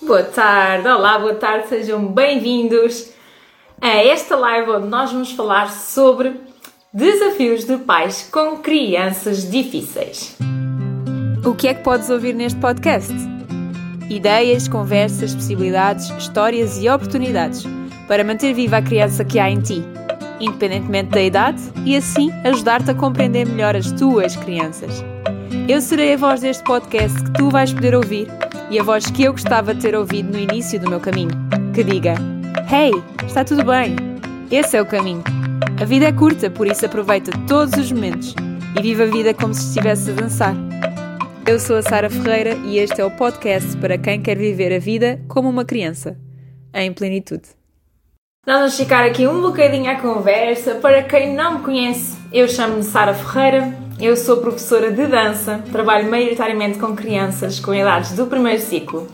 Boa tarde, olá, boa tarde, sejam bem-vindos a esta live onde nós vamos falar sobre desafios de pais com crianças difíceis. O que é que podes ouvir neste podcast? Ideias, conversas, possibilidades, histórias e oportunidades para manter viva a criança que há em ti, independentemente da idade, e assim ajudar-te a compreender melhor as tuas crianças. Eu serei a voz deste podcast que tu vais poder ouvir e a voz que eu gostava de ter ouvido no início do meu caminho, que diga: Hey, está tudo bem? Esse é o caminho. A vida é curta, por isso aproveita todos os momentos e viva a vida como se estivesse a dançar. Eu sou a Sara Ferreira e este é o podcast para quem quer viver a vida como uma criança, em plenitude. Nós vamos ficar aqui um bocadinho à conversa. Para quem não me conhece, eu chamo-me Sara Ferreira, eu sou professora de dança, trabalho maioritariamente com crianças com idades do primeiro ciclo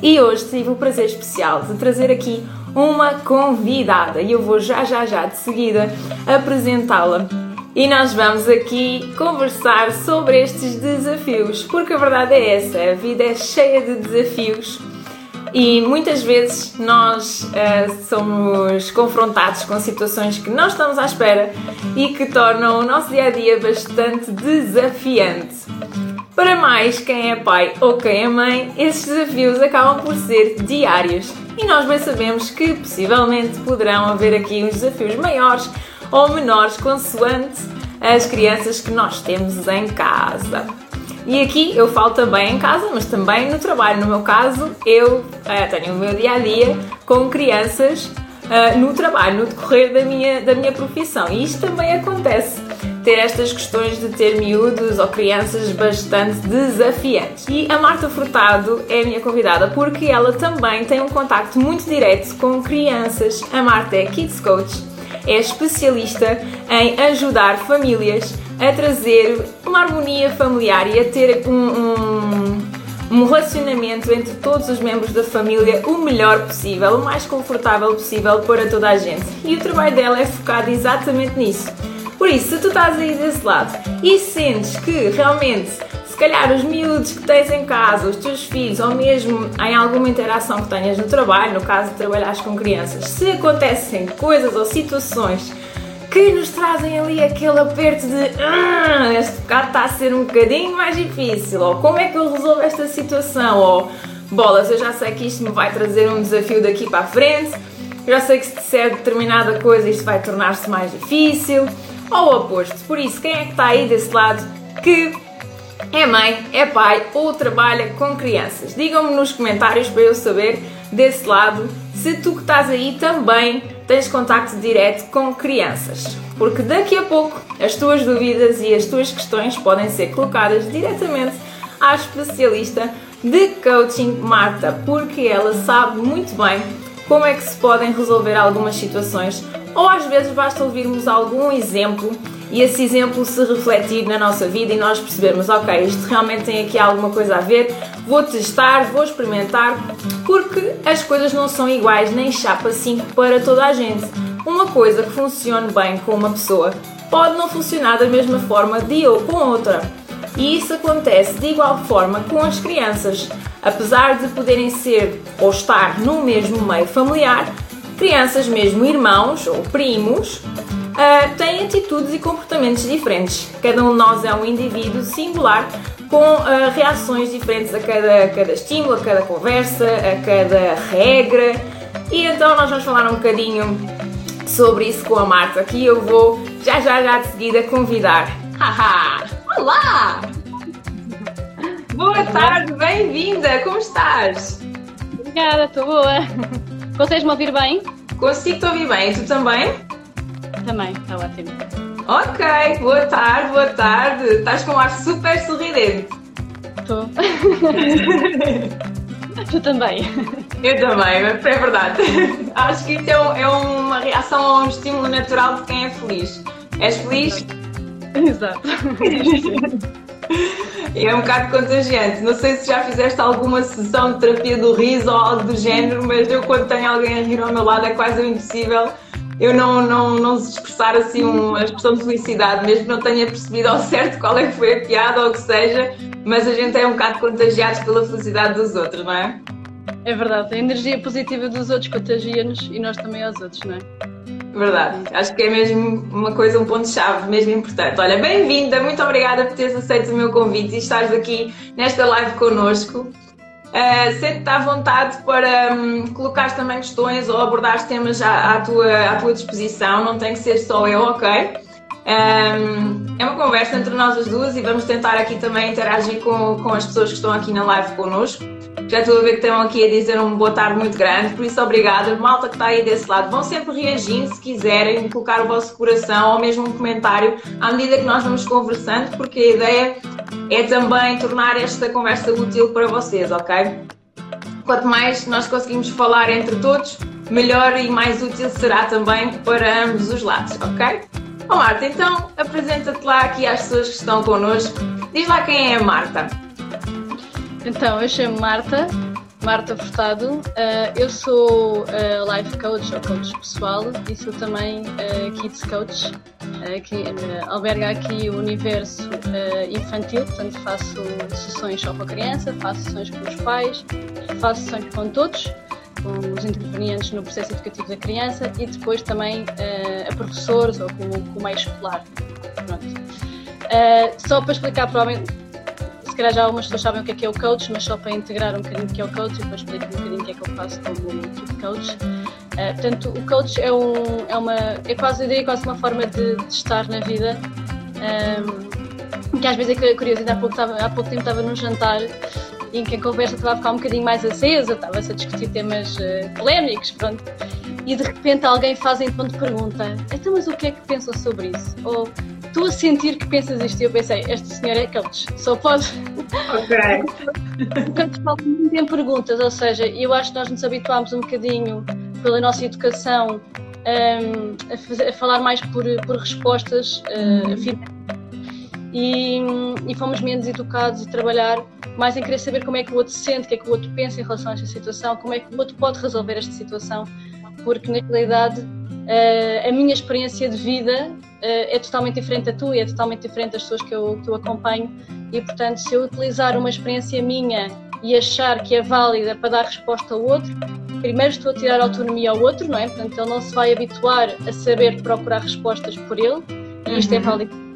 e hoje tive o prazer especial de trazer aqui uma convidada e eu vou já já já de seguida apresentá-la. E nós vamos aqui conversar sobre estes desafios, porque a verdade é essa, a vida é cheia de desafios e muitas vezes nós uh, somos confrontados com situações que não estamos à espera e que tornam o nosso dia a dia bastante desafiante. Para mais quem é pai ou quem é mãe, esses desafios acabam por ser diários e nós bem sabemos que possivelmente poderão haver aqui uns desafios maiores ou menores consoante as crianças que nós temos em casa. E aqui eu falo também em casa, mas também no trabalho. No meu caso, eu uh, tenho o meu dia a dia com crianças uh, no trabalho, no decorrer da minha, da minha profissão. E isto também acontece. Ter estas questões de ter miúdos ou crianças bastante desafiantes. E a Marta Furtado é a minha convidada porque ela também tem um contacto muito direto com crianças. A Marta é Kids Coach, é especialista em ajudar famílias a trazer uma harmonia familiar e a ter um, um, um, relacionamento entre todos os membros da família o melhor possível, o mais confortável possível para toda a gente. E o trabalho dela é focado exatamente nisso. Por isso, se tu estás aí desse lado e sentes que realmente se calhar os miúdos que tens em casa, os teus filhos, ou mesmo em alguma interação que tenhas no trabalho, no caso de trabalhares com crianças, se acontecem coisas ou situações que nos trazem ali aquele aperto de ah, este bocado está a ser um bocadinho mais difícil, ou como é que eu resolvo esta situação, ou bolas, eu já sei que isto me vai trazer um desafio daqui para a frente, eu já sei que se disser determinada coisa isto vai tornar-se mais difícil, ou o oposto. Por isso, quem é que está aí desse lado que é mãe, é pai ou trabalha com crianças? Digam-me nos comentários para eu saber desse lado se tu que estás aí também tens contacto direto com crianças, porque daqui a pouco as tuas dúvidas e as tuas questões podem ser colocadas diretamente à especialista de coaching Marta, porque ela sabe muito bem como é que se podem resolver algumas situações, ou às vezes basta ouvirmos algum exemplo e esse exemplo se refletir na nossa vida e nós percebermos, ok, isto realmente tem aqui alguma coisa a ver, vou testar, vou experimentar, porque as coisas não são iguais nem chapa 5 para toda a gente. Uma coisa que funcione bem com uma pessoa pode não funcionar da mesma forma de ou com outra. E isso acontece de igual forma com as crianças. Apesar de poderem ser ou estar no mesmo meio familiar, crianças, mesmo irmãos ou primos, uh, têm atitudes e comportamentos diferentes. Cada um de nós é um indivíduo singular com uh, reações diferentes a cada, a cada estímulo, a cada conversa, a cada regra. E então nós vamos falar um bocadinho sobre isso com a Marta, que eu vou já já já de seguida convidar. Haha! Olá! Boa tarde, bem-vinda! Como estás? Obrigada, estou boa. Consegues me ouvir bem? Consigo te ouvir bem, tu também? Também, está ótimo. Ok, boa tarde, boa tarde. Estás com um ar super sorridente. Estou. tu também. Eu também, é verdade. Acho que isso é, um, é uma reação a um estímulo natural de quem é feliz. És feliz? Exato. É um bocado contagiante. Não sei se já fizeste alguma sessão de terapia do riso ou algo do género, mas eu quando tenho alguém a rir ao meu lado é quase impossível eu não, não, não expressar assim uma expressão de felicidade, mesmo que não tenha percebido ao certo qual é que foi a piada ou o que seja, mas a gente é um bocado contagiados pela felicidade dos outros, não é? É verdade, a energia positiva dos outros contagia-nos e nós também aos outros, não é? Verdade, acho que é mesmo uma coisa, um ponto-chave, mesmo importante. Olha, bem-vinda, muito obrigada por teres aceito o meu convite e estares aqui nesta live connosco. Uh, Sente-te à vontade para um, colocar também questões ou abordar temas à, à, tua, à tua disposição, não tem que ser só eu, ok? Um, é uma conversa entre nós as duas e vamos tentar aqui também interagir com, com as pessoas que estão aqui na live connosco. Já estou a ver que estão aqui a dizer um boa tarde muito grande, por isso obrigada. Malta que está aí desse lado, vão sempre reagindo se quiserem, colocar o vosso coração ou mesmo um comentário à medida que nós vamos conversando, porque a ideia é também tornar esta conversa útil para vocês, ok? Quanto mais nós conseguimos falar entre todos, melhor e mais útil será também para ambos os lados, ok? Bom, Marta, então apresenta-te lá aqui às pessoas que estão connosco. Diz lá quem é a Marta. Então, eu chamo Marta, Marta Furtado. Uh, eu sou uh, life coach ou coach pessoal e sou também uh, kids coach, que alberga aqui o universo infantil, portanto faço sessões só com a criança, faço sessões com os pais, faço sessões com todos com os intervenientes no processo educativo da criança e depois também a professores ou com, com o meio escolar. Só para explicar, provavelmente, se calhar já algumas pessoas sabem o que é que é o coach, mas só para integrar um bocadinho o que é o coach e depois explicar um bocadinho o que é que eu faço como tipo coach. Uh, portanto, o coach é, um, é uma, é quase, eu diria, quase uma forma de, de estar na vida. Um, que às vezes é curioso, há pouco, há pouco tempo estava num jantar em que a conversa estava a ficar um bocadinho mais acesa, estava-se a discutir temas uh, polémicos, pronto. E de repente alguém faz então de pergunta: então, mas o que é que pensam sobre isso? Ou estou a sentir que pensas isto. E eu pensei: este senhor é coach, só pode. Ok. Porque falta muito em perguntas, ou seja, eu acho que nós nos habituámos um bocadinho pela nossa educação um, a, a, falar mais por, por respostas uh, e, e fomos menos educados e trabalhar mais em querer saber como é que o outro sente, o que é que o outro pensa em relação a esta situação, como é que o outro pode resolver esta situação, porque na realidade uh, a minha experiência de vida é totalmente diferente da tua e é totalmente diferente das pessoas que eu, que eu acompanho e portanto se eu utilizar uma experiência minha e achar que é válida para dar resposta ao outro, primeiro estou a tirar autonomia ao outro, não é? Portanto, ele não se vai habituar a saber procurar respostas por ele, e isto é uhum. válido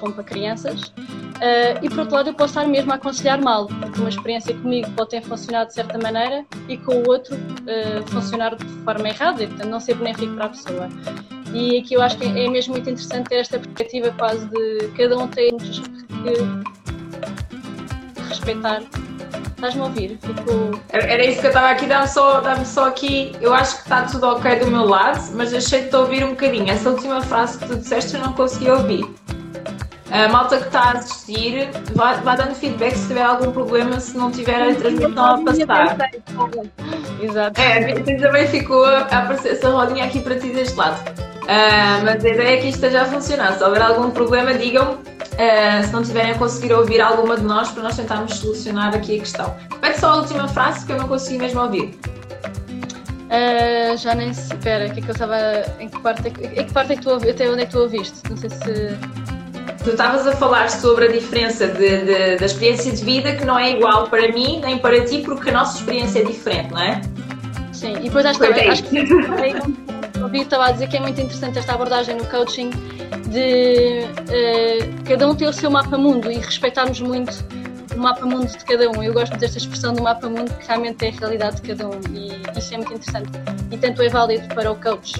como para crianças. Uh, e por outro lado, eu posso estar mesmo a aconselhar mal, porque uma experiência comigo pode ter funcionado de certa maneira e com o outro uh, funcionar de forma errada, e portanto não ser benéfico para a pessoa. E aqui eu acho que é mesmo muito interessante ter esta perspectiva quase de cada um ter que respeitar. Estás-me a ouvir? Fico... Era isso que eu estava aqui, dá-me só, dá só aqui. Eu acho que está tudo ok do meu lado, mas achei-te a ouvir um bocadinho. Essa última frase que tu disseste eu não consegui ouvir. A malta que está a assistir, vá, vá dando feedback se tiver algum problema, se não tiver a transmissão a passar. Exato. É, também ficou a aparecer essa rodinha aqui para ti deste lado. Uh, mas a ideia é que isto esteja a funcionar. Se houver algum problema, digam uh, se não tiverem a conseguir ouvir alguma de nós para nós tentarmos solucionar aqui a questão. Repete só a última frase que eu não consegui mesmo ouvir. Uh, já nem se. Espera, que é que eu estava. Em que parte é que, em que, parte é que tu? Até onde é que tu ouviste? Não sei se. Tu estavas a falar sobre a diferença de, de, da experiência de vida que não é igual para mim nem para ti, porque a nossa experiência é diferente, não é? Sim, e depois acho, também, acho que ouvi estava a dizer que é muito interessante esta abordagem no coaching de uh, cada um ter o seu mapa mundo e respeitarmos muito o mapa mundo de cada um. Eu gosto desta expressão do mapa mundo que realmente é a realidade de cada um e isso é muito interessante. E tanto é válido para o coach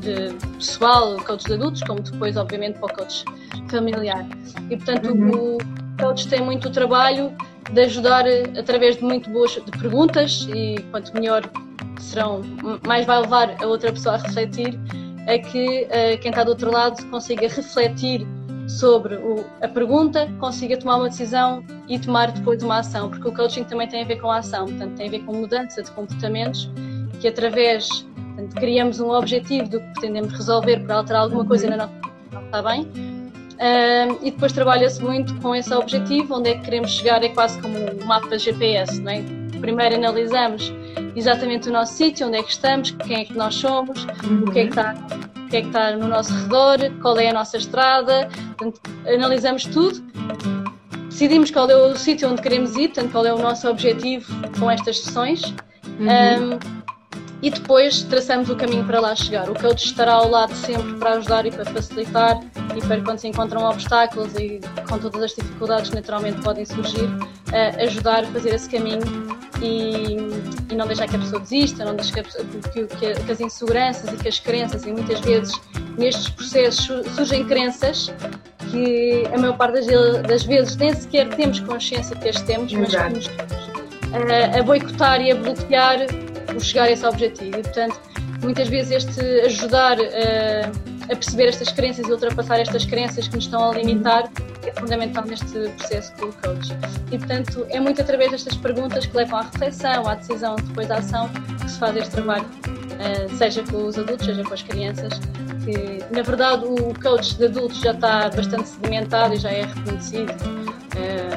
de pessoal, o coach de adultos, como depois, obviamente, para o coach familiar. E, portanto, uhum. o coach tem muito o trabalho de ajudar através de muito boas de perguntas e quanto melhor serão, mais vai levar a outra pessoa a refletir, a que uh, quem está do outro lado consiga refletir sobre o, a pergunta, consiga tomar uma decisão e tomar depois uma ação, porque o coaching também tem a ver com a ação, portanto tem a ver com mudança de comportamentos que através portanto, criamos um objetivo do que pretendemos resolver para alterar alguma coisa na nossa vida, está bem? E depois trabalha-se muito com esse objetivo, onde é que queremos chegar, é quase como um mapa GPS, não é? Primeiro analisamos exatamente o nosso sítio, onde é que estamos, quem é que nós somos, uhum. o que é que está o que é que está no nosso redor, qual é a nossa estrada, portanto, analisamos tudo, decidimos qual é o sítio onde queremos ir, portanto, qual é o nosso objetivo com estas sessões Uhum. Um, e depois traçamos o caminho para lá chegar. O coach estará ao lado sempre para ajudar e para facilitar e para quando se encontram obstáculos e com todas as dificuldades naturalmente podem surgir, uh, ajudar a fazer esse caminho e, e, não deixar que a pessoa desista, não deixar que, que, que, que, as inseguranças e que as crenças, e muitas vezes nestes processos surgem crenças que a maior parte das, das vezes nem sequer temos consciência que as temos, mas que nos a, a boicotar e a bloquear o chegar a esse objetivo. E, portanto, muitas vezes este ajudar a, a perceber estas crenças e ultrapassar estas crenças que nos estão a limitar é fundamental neste processo com o coach. E, portanto, é muito através destas perguntas que levam à reflexão, à decisão, depois à ação, que se faz este trabalho, seja com os adultos, seja com as crianças. Que, na verdade, o coach de adultos já está bastante sedimentado e já é reconhecido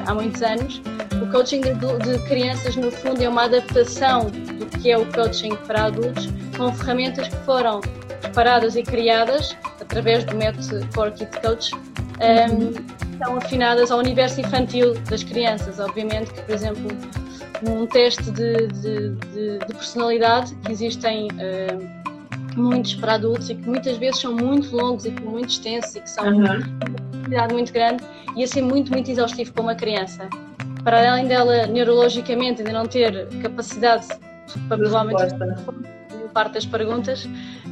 há muitos anos o coaching de, crianças, no fundo, é uma adaptação do que é o coaching para adultos, com ferramentas que foram preparadas e criadas através do método Core Kid Coach, um, estão afinadas ao universo infantil das crianças. Obviamente que, por exemplo, um teste de, de, de, de personalidade, que existem uh, muitos para adultos e que muitas vezes são muito longos e muito extensos e que são uhum. Quantidade muito grande, e a ser muito, muito exaustivo para uma criança. Para além dela neurologicamente ainda não ter capacidade para provavelmente parte das perguntas,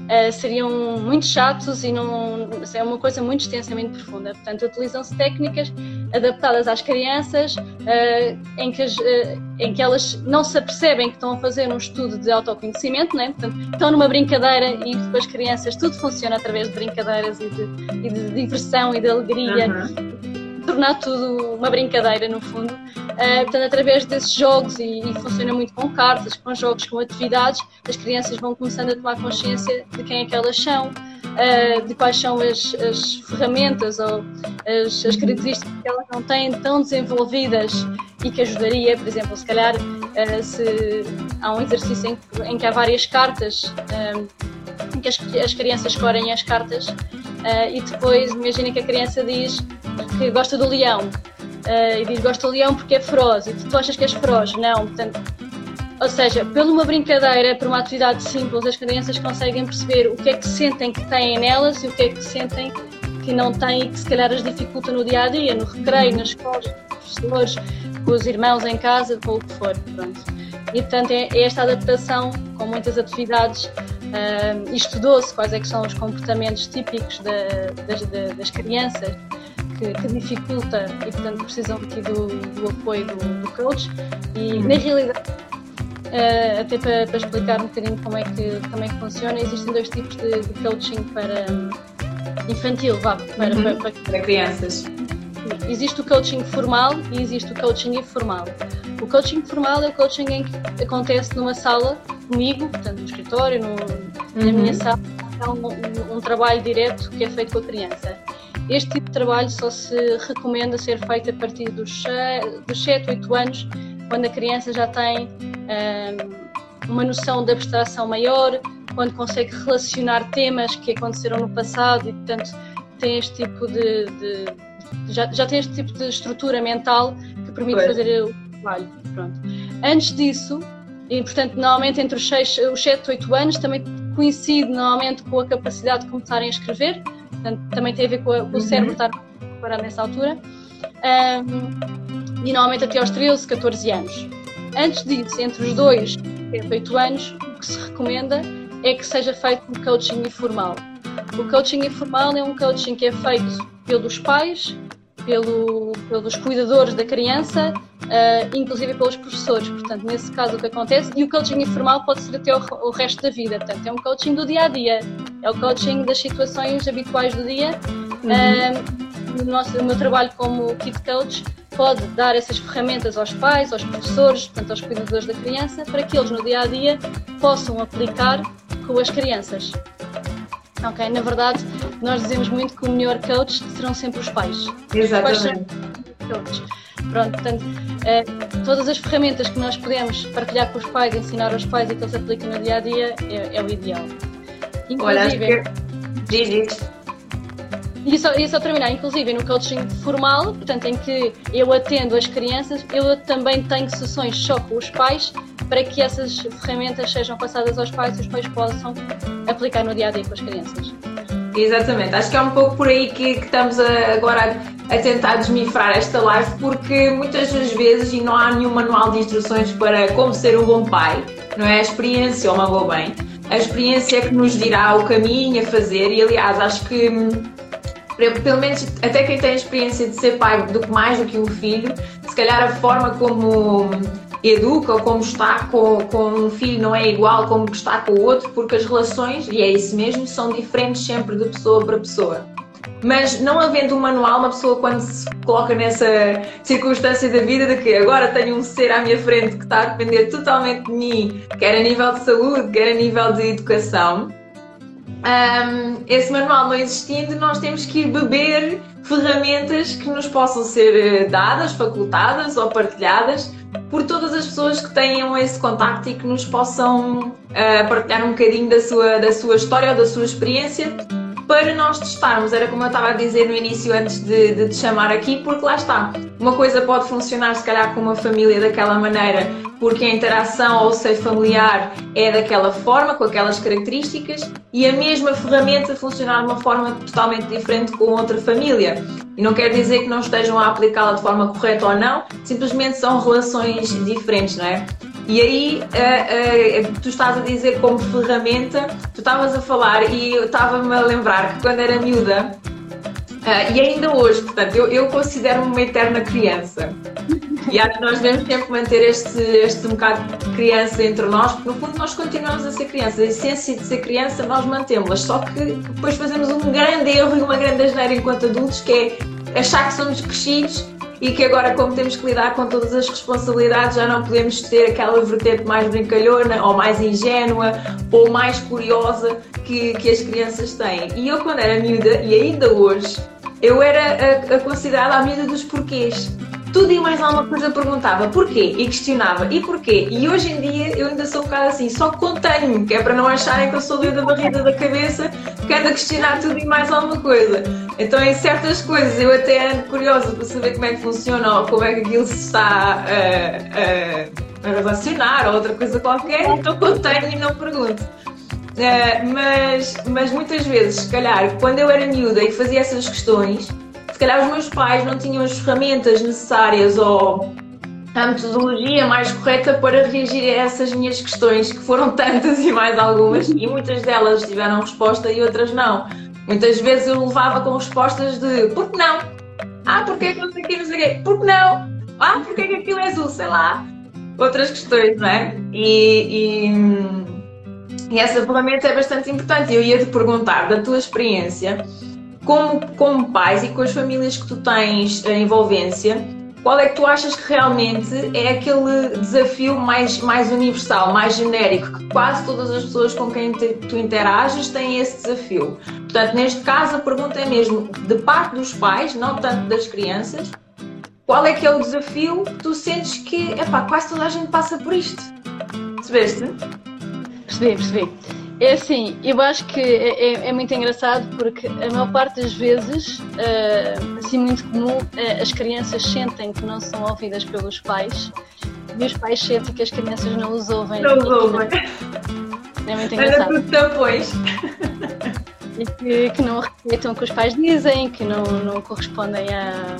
uh, seriam muito chatos e não, é uma coisa muito extensa, muito profunda. Portanto, utilizam-se técnicas adaptadas às crianças, uh, em, que as, uh, em que elas não se apercebem que estão a fazer um estudo de autoconhecimento, né? Portanto, estão numa brincadeira e depois crianças, tudo funciona através de brincadeiras e de, e de diversão e de alegria. Uhum tornar tudo uma brincadeira, no fundo. Uh, portanto, através desses jogos, e, e, funciona muito com cartas, com jogos, com atividades, as crianças vão começando a tomar consciência de quem é que elas são, uh, de quais são as, as ferramentas ou as, as, características que elas não têm tão desenvolvidas e que ajudaria, por exemplo, se calhar, uh, se há um exercício em, em, que há várias cartas, em que as, as crianças escolhem as cartas e depois imagina que a criança diz que gosta do leão uh, e diz gosta do leão porque é feroz e tu achas que és feroz. Não, portanto, ou seja, por uma brincadeira, por uma atividade simples, as crianças conseguem perceber o que é que sentem que têm nelas e o que é que sentem que não têm e que se calhar as dificulta no dia a dia, no recreio, nas escolas, com os professores, com os irmãos em casa, com o que for. Pronto. E portanto é, é esta adaptação com muitas atividades uh, estudou-se quais é que são os comportamentos típicos da, das, das crianças que, que dificulta e, portanto, precisam aqui do, do apoio do, do, coach. E, na realidade, uh, até para, para, explicar um bocadinho como é que, como é que funciona, existem dois tipos de, de coaching para infantil, vá, para, uhum. para, para, para crianças. Existe o coaching formal e existe o coaching informal. O coaching formal é o coaching em que acontece numa sala comigo, portanto no escritório, no, uhum. na minha sala, é um, um, um, trabalho direto que é feito com a criança. Este tipo de trabalho só se recomenda ser feito a partir dos, dos 7, 8 anos, quando a criança já tem um, uma noção de abstração maior, quando consegue relacionar temas que aconteceram no passado e, portanto, tem este tipo de. de já, já tem este tipo de estrutura mental que permite pois. fazer o trabalho. Pronto. Antes disso, e portanto, normalmente entre os, 6, os 7 8 anos, também coincide normalmente com a capacidade de começarem a escrever, portanto, também tem a ver com, o uhum. cérebro estar preparado nessa altura, um, e normalmente até aos 13, 14 anos. Antes disso, entre os 2 e 8 anos, o que se recomenda é que seja feito um coaching informal. O coaching informal é um coaching que é feito pelos pais, pelo, pelos cuidadores da criança, uh, inclusive pelos professores. Portanto, nesse caso, o que acontece, e o coaching informal pode ser até o, o, resto da vida. Portanto, é um coaching do dia a dia, é o coaching das situações habituais do dia. Uhum. Uh, o, nosso, o meu trabalho como Kid Coach pode dar essas ferramentas aos pais, aos professores, portanto, aos cuidadores da criança, para que eles no dia a dia possam aplicar com as crianças. Ok, na verdade, nós dizemos muito que o melhor coach serão sempre os pais. Exatamente. Os Pronto, portanto, eh, todas as ferramentas que nós podemos partilhar com os pais, ensinar aos pais e que eles apliquem no dia a dia é, é o ideal. Inclusive. Olha, que... e só, e só terminar, inclusive no coaching formal, portanto, em que eu atendo as crianças, eu também tenho sessões só com os pais para que essas ferramentas sejam passadas aos pais e os pais possam aplicar no dia a dia com as crianças. Exatamente, acho que é um pouco por aí que, que estamos a, agora a, tentar desmifrar esta live, porque muitas das vezes, e não há nenhum manual de instruções para como ser um bom pai, não é? A experiência uma boa bem, a experiência é que nos dirá o caminho a fazer, e aliás, acho que pelo menos até quem tem a experiência de ser pai do que mais do que um filho, se calhar a forma como educa ou como está com, com um filho não é igual como está com o outro, porque as relações, e é isso mesmo, são diferentes sempre de pessoa para pessoa. Mas não havendo um manual, uma pessoa quando se coloca nessa circunstância da vida de que agora tenho um ser à minha frente que está a depender totalmente de mim, quer a nível de saúde, quer a nível de educação, um, esse manual não existindo, nós temos que ir beber ferramentas que nos possam ser eh, dadas, facultadas ou partilhadas por todas as pessoas que tenham esse contacto e que nos possam uh, partilhar um bocadinho da sua, da sua história ou da sua experiência para nós testarmos. Era como eu estava a dizer no início antes de, de te chamar aqui, porque lá está. Uma coisa pode funcionar se calhar com uma família daquela maneira, porque a interação ou o seio familiar é daquela forma, com aquelas características, e a mesma ferramenta funcionar de uma forma totalmente diferente com outra família. E não quer dizer que não estejam a aplicá-la de forma correta ou não, simplesmente são relações diferentes, não é? E aí uh, uh, tu estás a dizer como ferramenta, tu estavas a falar e eu estava-me a lembrar que quando era miúda, uh, e ainda hoje, portanto, eu, eu considero-me uma eterna criança. E acho que nós devemos sempre manter este, este um bocado de criança entre nós, porque no fundo nós continuamos a ser crianças. A essência de ser criança nós mantemos-la, só que depois fazemos um grande erro e uma grande asneira enquanto adultos, que é achar que somos crescidos e que agora, como temos que lidar com todas as responsabilidades, já não podemos ter aquela vertente mais brincalhona ou mais ingênua ou mais curiosa que, que as crianças têm. E eu, quando era miúda, e ainda hoje, eu era a, a considerada a miúda dos porquês tudo e mais alguma coisa perguntava porquê e questionava e porquê. E hoje em dia eu ainda sou um bocado assim, só contenho, que é para não acharem que eu sou doida da barriga da cabeça, que ando a questionar tudo e mais alguma coisa. Então, em certas coisas, eu até ando curiosa para saber como é que funciona ou como é que aquilo se está a, a, a relacionar ou outra coisa qualquer, então contenho e não pergunto. Uh, mas, mas muitas vezes, se calhar, quando eu era miúda e fazia essas questões, calhar os meus pais não tinham as ferramentas necessárias ou a metodologia mais correta para reagir a essas minhas questões, que foram tantas e mais algumas, e muitas delas tiveram resposta e outras não. Muitas vezes eu levava com respostas de por que não? Ah, porque é que não sei aqui, não sei quê? Por que não? Ah, porque é que aquilo é azul? Sei lá. Outras questões, não é? E, e, e essa ferramenta é bastante importante. Eu ia te perguntar, da tua experiência, como, como pais e com as famílias que tu tens a envolvência, qual é que tu achas que realmente é aquele desafio mais, mais universal, mais genérico, que quase todas as pessoas com quem te, tu interages têm esse desafio? Portanto, neste caso, a pergunta é mesmo de parte dos pais, não tanto das crianças, qual é que é o desafio que tu sentes que, epá, quase toda a gente passa por isto? Percebeste? Percebi, percebi. É assim, eu acho que é, é, é, muito engraçado porque a maior parte das vezes, uh, assim muito comum, uh, as crianças sentem que não são ouvidas pelos pais e os pais sentem que as crianças não os ouvem. Não os ouvem. É muito engraçado. Era tudo depois. E que, que, não respeitam o que os pais dizem, que não, não correspondem a,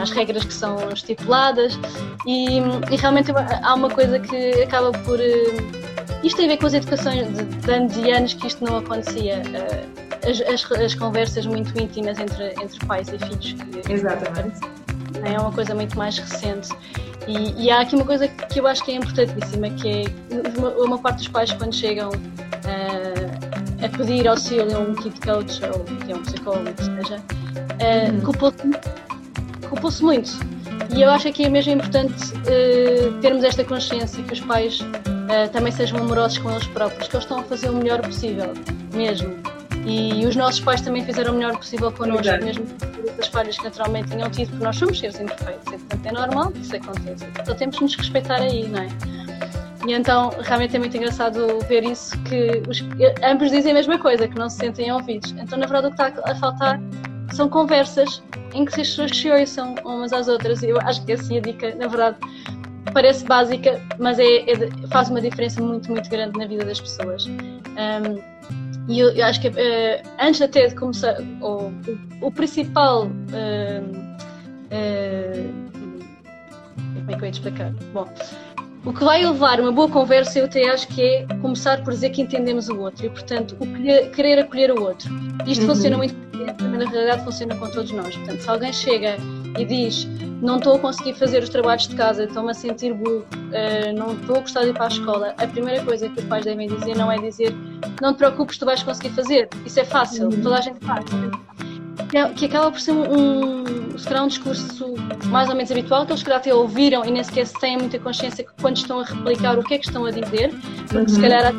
às regras que são estipuladas e, e realmente há uma coisa que acaba por uh, isto tem a ver com as educações de, anos e anos que isto não acontecia. Uh, as, as, as, conversas muito íntimas entre, entre pais e filhos. Que, Exatamente. É uma coisa muito mais recente. E, e, há aqui uma coisa que eu acho que é importantíssima, que é uma, uma parte dos pais quando chegam uh, a pedir auxílio a um kid coach ou que é um psicólogo, que seja, uh, uhum. culpam-se culpam muito. E eu acho que é mesmo importante uh, termos esta consciência que os pais uh, também sejam amorosos com eles próprios, que eles estão a fazer o melhor possível, mesmo. E os nossos pais também fizeram o melhor possível connosco, Verdade. mesmo as falhas que naturalmente tinham tido, porque nós somos seres imperfeitos, e portanto é normal que isso aconteça. Só temos que nos respeitar aí, não é? E então realmente é muito engraçado ver isso, que os, ambos dizem a mesma coisa, que não se sentem ouvidos. Então na verdade o que está a faltar são conversas em que as pessoas se ouçam umas às outras. Eu acho que assim a dica, na verdade, parece básica, mas é, é, faz uma diferença muito, muito grande na vida das pessoas. Um, e eu, eu, acho que uh, antes até de começar, o, o, o principal. Uh, como é que eu ia explicar? Bom, o que vai levar uma boa conversa, eu até acho que é começar por dizer que entendemos o outro e, portanto, o querer acolher o outro. Isto uhum. funciona muito na realidade funciona com todos nós. Portanto, se alguém chega e diz não estou a conseguir fazer os trabalhos de casa, estou-me a sentir burro, uh, não estou a gostar de ir para a escola, a primeira coisa que os pais devem dizer não é dizer não te preocupes, tu vais conseguir fazer. Isso é fácil, uhum. toda a gente faz. Que acaba por ser um, será um discurso mais ou menos habitual, que eles calhar até ouviram e nem sequer têm muita consciência que quando estão a replicar o que é que estão a dizer, porque uhum. se calhar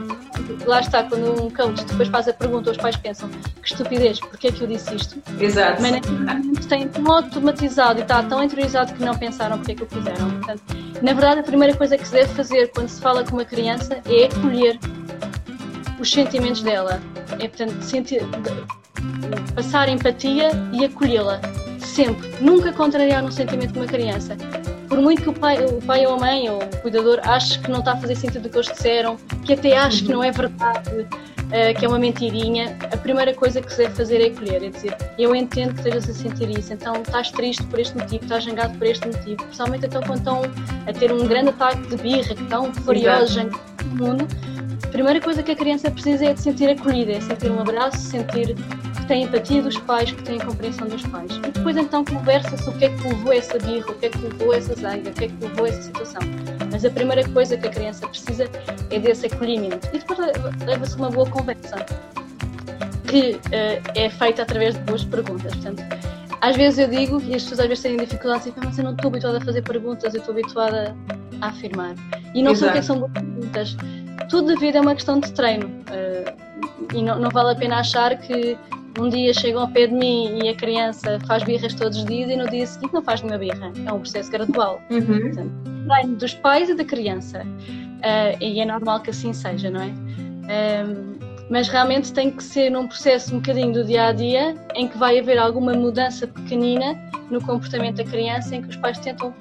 lá está, quando um coach depois faz a pergunta, os pais pensam que estupidez, porque é que eu disse isto? Exato. Mas naquele tem tão automatizado e está tão interiorizado que não pensaram porque é que o fizeram. Portanto, na verdade, a primeira coisa que se deve fazer quando se fala com uma criança é acolher os sentimentos dela. É, portanto, sentir, passar empatia e acolhê-la. Sempre. Nunca contrariar um sentimento de uma criança por muito que o pai, o pai ou a mãe ou o cuidador ache que não está a fazer sentido o que eles disseram, que até ache que não é verdade, uh, que é uma mentirinha, a primeira coisa que se deve fazer é acolher, é dizer, eu entendo que estejas a sentir isso, então estás triste por este motivo, estás zangado por este motivo, principalmente então quando estão a ter um grande ataque de birra, que estão furiosos em todo o mundo, a primeira coisa que a criança precisa é de sentir acolhida, é sentir um abraço, sentir tem empatia dos pais, que tem a compreensão dos pais. E depois então conversa-se o que é que levou essa birra, o que é que levou essa zanga, o que é que levou essa situação. Mas a primeira coisa que a criança precisa é desse acolhimento. E depois leva-se uma boa conversa, que uh, é feita através de boas perguntas. Portanto, às vezes eu digo, e as pessoas às vezes têm dificuldades, e mas eu não estou habituada a fazer perguntas, eu estou habituada a afirmar. E não Exato. sei o que são boas perguntas. Tudo da vida é uma questão de treino. Uh, e não, não vale a pena achar que um dia chegam ao pé de mim e a criança faz birras todos os dias e no dia seguinte não faz nenhuma birra. É um processo gradual. Uhum. Portanto, dos pais e da criança. Uh, e é normal que assim seja, não é? Um, mas realmente tem que ser num processo um bocadinho do dia a dia em que vai haver alguma mudança pequenina no comportamento da criança em que os pais tentam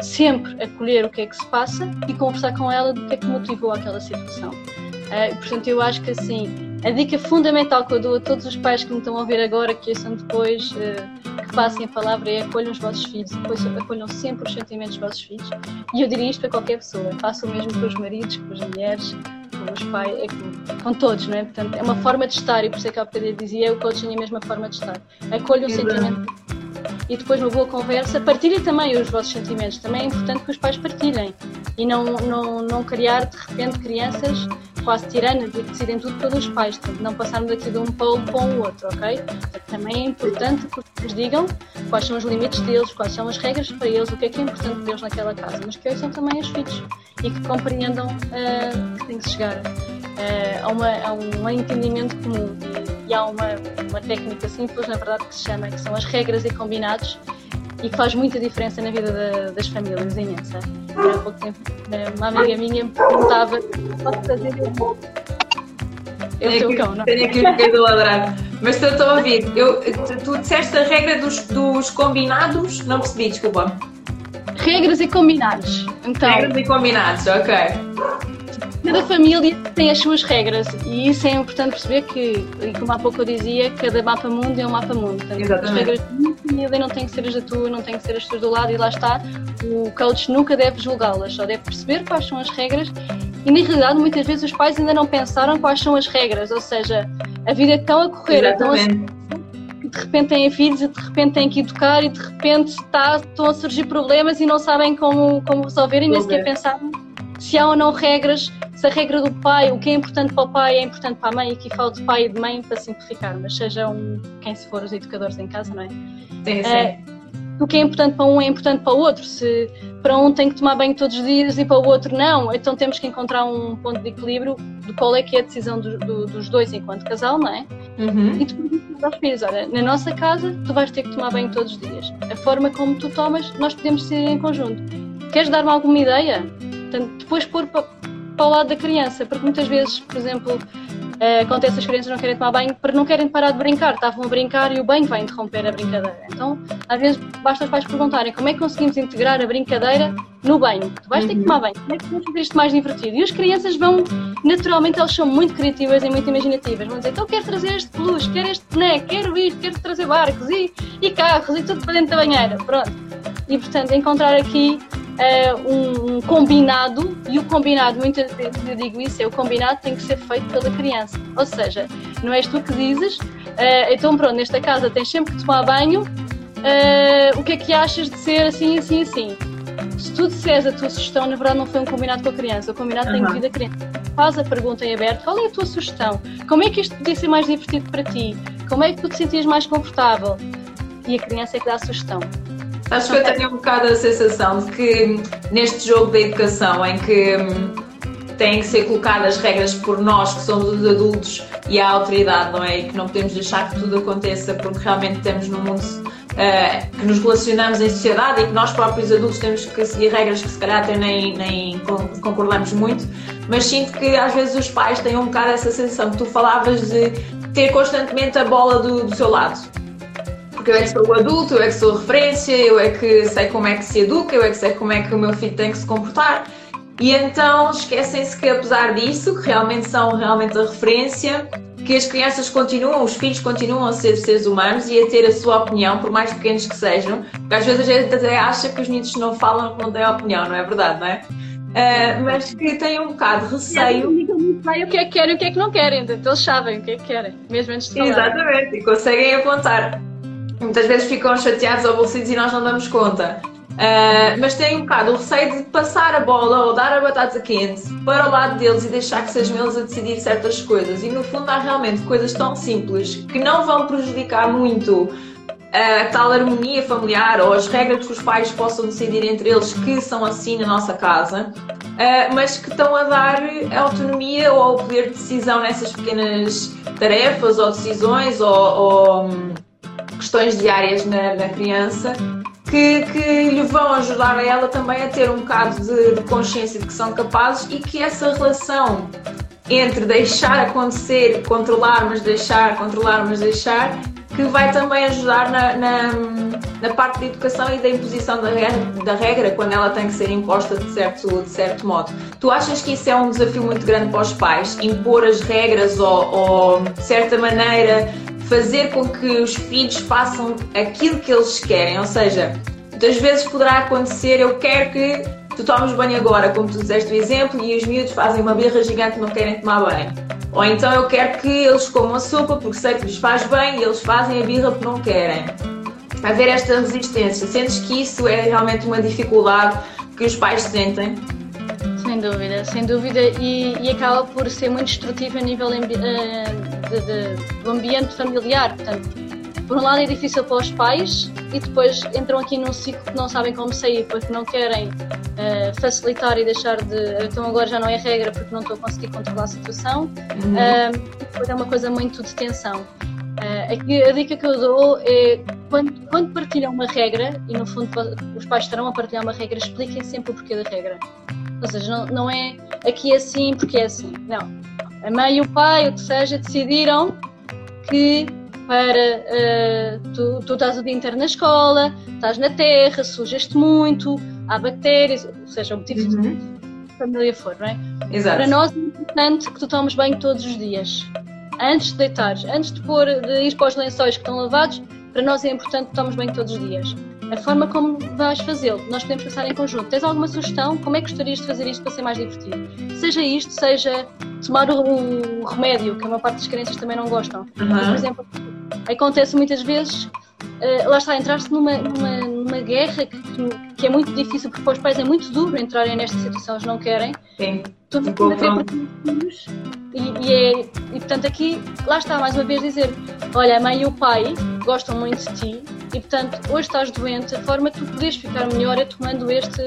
sempre acolher o que é que se passa e conversar com ela do que é que motivou aquela situação. Uh, portanto, eu acho que assim, a dica fundamental que eu dou a todos os pais que me estão a ouvir agora, que ouçam depois, uh, que passem a palavra, é acolham os vossos filhos, depois acolham sempre os sentimentos dos vossos filhos. E eu diria isto para qualquer pessoa. Façam o mesmo com os maridos, com as mulheres, com os pais, é com, com, todos, não é? Portanto, é uma forma de estar, e por isso é que há bocadinho dizia, eu coaching é a mesma forma de estar. Acolham o sentimento e depois uma boa conversa, partilhem também os vossos sentimentos. Também é importante que os pais partilhem e não, não, não criar de repente crianças quase tiranas e que decidem tudo pelos pais, portanto, não passarmos aqui de um polo para o outro, ok? Portanto, também é importante que eles digam quais são os limites deles, quais são as regras para eles, o que é que é importante para eles naquela casa, mas que ouçam também os filhos e que compreendam uh, se chegar uh, a, uma, a um entendimento comum e, e há uma, uma técnica simples, na verdade, que se chama, que são as regras e combinados e que faz muita diferença na vida da, das famílias, imensa. Há pouco tempo, uma amiga minha me perguntava: posso fazer eu tenho aqui, cão, não? Tenho aqui o bebê ladrar. Mas estou a ouvir. Eu, tu, tu disseste a regra dos, dos combinados? Não percebi, desculpa. Regras e combinados. Então, regras e combinados, ok. Cada família tem as suas regras e isso é importante perceber que, como há pouco eu dizia, cada mapa mundo é um mapa mundo. Portanto, Exatamente. as regras da minha família não têm que ser as da tua, não têm que ser as tuas do lado e lá está. O coach nunca deve julgá-las, só deve perceber quais são as regras e na realidade muitas vezes os pais ainda não pensaram quais são as regras, ou seja, a vida é tão a correr, é tão a de repente têm filhos e de repente têm que educar e de repente está, estão a surgir problemas e não sabem como, como resolver e nem sequer pensaram se há ou não regras, se a regra do pai, o que é importante para o pai é importante para a mãe, e aqui falo de pai e de mãe para simplificar, mas sejam quem se for os educadores em casa, não é? Sim, sim. É, o que é importante para um é importante para o outro. Se para um tem que tomar banho todos os dias e para o outro não, então temos que encontrar um ponto de equilíbrio de qual é que é a decisão do, do, dos dois enquanto casal, não é? Uhum. E depois aos filhos, olha, na nossa casa tu vais ter que tomar banho todos os dias. A forma como tu tomas, nós podemos ser em conjunto. Queres dar-me alguma ideia? Portanto, depois pôr para, para o lado da criança, porque muitas vezes, por exemplo, Uh, acontece as crianças não querem tomar banho porque não querem parar de brincar, estavam a brincar e o banho vai interromper a brincadeira. Então, às vezes, basta os pais perguntarem como é que conseguimos integrar a brincadeira no banho. Tu vais ter que tomar banho, como é que podemos fazer isto mais divertido? E as crianças vão, naturalmente, elas são muito criativas e muito imaginativas. Vão dizer, então quero trazer este peluche, quero este boneco, quero isto, quero trazer barcos e, e carros e tudo para dentro da banheira. Pronto. E, portanto, encontrar aqui uh, um, um, combinado, e o combinado, muitas vezes eu digo isso, é o combinado tem que ser feito pela criança. Ou seja, não és tu que dizes, uh, então pronto, nesta casa tens sempre que tomar banho, uh, o que é que achas de ser assim, assim, assim? Se tu disseres a tua sugestão, na verdade não foi um combinado com a criança, o combinado uhum. tem que vir da criança. Faz a pergunta em aberto, qual é a tua sugestão? Como é que isto podia ser mais divertido para ti? Como é que tu te sentias mais confortável? E a criança é que dá a sugestão. Acho que eu tenho um bocado a sensação de que neste jogo da educação em que hum, têm que ser colocadas regras por nós que somos os adultos e a autoridade, não é? E que não podemos deixar que tudo aconteça porque realmente estamos num mundo uh, que nos relacionamos em sociedade e que nós próprios adultos temos que seguir regras que se calhar até nem, nem concordamos muito, mas sinto que às vezes os pais têm um bocado essa sensação que tu falavas de ter constantemente a bola do, do seu lado porque eu é que sou o adulto, eu é que sou a referência, eu é que sei como é que se educa, eu é que sei como é que o meu filho tem que se comportar. E então esquecem-se que apesar disso, que realmente são realmente a referência, que as crianças continuam, os filhos continuam a ser seres humanos e a ter a sua opinião, por mais pequenos que sejam, porque às vezes a gente até acha que os miúdos não falam, não têm opinião, não é verdade, não é? Uh, mas que têm um bocado de receio. o que é que querem e o que é que não querem, então eles sabem o que é que querem, mesmo antes de falar. Exatamente, e conseguem apontar. Muitas vezes ficam chateados ou aborrecidos e nós não damos conta. Uh, mas têm um bocado o receio de passar a bola ou dar a batata quente para o lado deles e deixar que sejam eles a decidir certas coisas. E no fundo há realmente coisas tão simples que não vão prejudicar muito a tal harmonia familiar ou as regras que os pais possam decidir entre eles que são assim na nossa casa, uh, mas que estão a dar autonomia ou poder de decisão nessas pequenas tarefas ou decisões ou, ou questões diárias na, na criança que, que, lhe vão ajudar a ela também a ter um bocado de, de, consciência de que são capazes e que essa relação entre deixar acontecer, controlar, mas deixar, controlar, mas deixar, que vai também ajudar na, na, na parte da educação e da imposição da regra, da regra, quando ela tem que ser imposta de certo, de certo modo. Tu achas que isso é um desafio muito grande para os pais? Impor as regras ou, ou de certa maneira, fazer com que os filhos façam aquilo que eles querem. Ou seja, muitas vezes poderá acontecer, eu quero que tu tomes banho agora, como tu disseste o exemplo, e os miúdos fazem uma birra gigante e não querem tomar banho. Ou então eu quero que eles comam a sopa porque sei que lhes faz bem e eles fazem a birra porque não querem. Haver esta resistência, sentes que isso é realmente uma dificuldade que os pais sentem? Sem dúvida, sem dúvida, e, e acaba por ser muito destrutivo a nível uh, de, de, do ambiente familiar. Portanto, por um lado é difícil para os pais e depois entram aqui num ciclo que não sabem como sair porque não querem uh, facilitar e deixar de. Então agora já não é regra porque não estou a conseguir controlar a situação. Uhum. Uh, depois é uma coisa muito de tensão. Uh, aqui a dica que eu dou é quando, quando partilham uma regra, e no fundo os pais estarão a partilhar uma regra, expliquem sempre o porquê da regra. Ou seja, não, não é aqui é assim porque é assim. Não. A mãe e o pai, o que seja, decidiram que para uh, tu, tu estás o dia inteiro na escola, estás na terra, sujas-te muito, há bactérias, ou seja, o motivo uhum. de família for, não é? Exato. Para nós é importante que tu tomes banho todos os dias. Antes de deitares, antes de, pôr, de ir para os lençóis que estão lavados, para nós é importante que tomes banho todos os dias a forma como vais fazê-lo. Nós podemos pensar em conjunto. Tens alguma sugestão? Como é que gostarias de fazer isto para ser mais divertido? Seja isto, seja tomar o, o remédio, que a maior parte das crianças também não gostam. Uhum. Mas, por exemplo, acontece muitas vezes, uh, lá está, entrar-se numa, numa, numa, guerra que, que, é muito difícil, porque para os pais é muito duro entrarem nesta situação, eles não querem. Sim. Tudo um a ver e, e, é, e portanto aqui, lá está, mais uma vez dizer, olha, a mãe e o pai gostam muito de ti e portanto hoje estás doente, a forma de tu poderes ficar melhor é tomando este,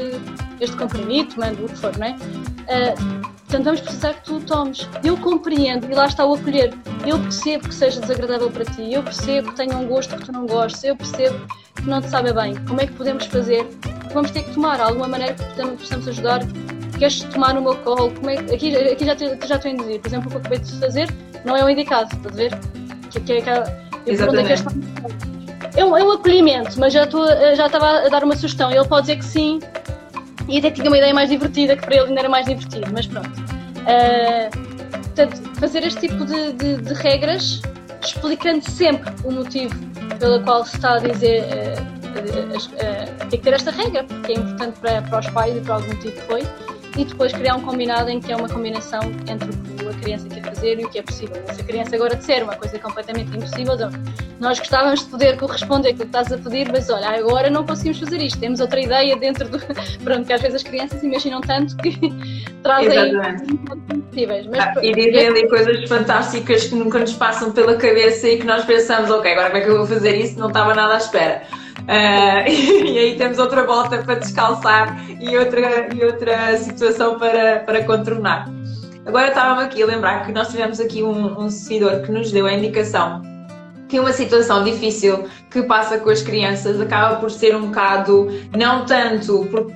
este comprimido, tomando o que for, não é? Uh, portanto vamos precisar que tu tomes. Eu compreendo, e lá está o acolher, eu percebo que seja desagradável para ti, eu percebo que tenha um gosto que tu não gostes, eu percebo que não te sabe bem. Como é que podemos fazer? Vamos ter que tomar alguma maneira que possamos ajudar queres tomar meu colo? Como é, aqui, aqui já, te, já estou a induzir. Por exemplo, o que eu acabei de fazer não é o indicado, estás a ver? Que, que é aquela. Exatamente. É um, é um acolhimento, mas já, estou, já estava a dar uma sugestão. Ele pode dizer que sim, e até tinha uma ideia mais divertida, que para ele ainda era mais divertido, mas pronto. Uh, portanto, fazer este tipo de, de, de, regras, explicando sempre o motivo pelo qual se está a dizer uh, uh, tem que ter esta regra, porque é importante para, para os pais e por algum motivo foi e depois criar um combinado em que é uma combinação entre o que a criança quer fazer e o que é possível. Se a criança agora disser uma coisa completamente impossível, então, nós gostávamos de poder corresponder com o que estás a pedir, mas olha, agora não conseguimos fazer isto, temos outra ideia dentro do. Pronto, que às vezes as crianças imaginam tanto que trazem. Mas, ah, e dizem ali coisas fantásticas que nunca nos passam pela cabeça e que nós pensamos, ok, agora como é que eu vou fazer isso? Não estava nada à espera. Uh, e aí temos outra volta para descalçar e outra, e outra situação para, para contornar. Agora estava-me aqui a lembrar que nós tivemos aqui um, um seguidor que nos deu a indicação que uma situação difícil que passa com as crianças acaba por ser um bocado, não tanto por,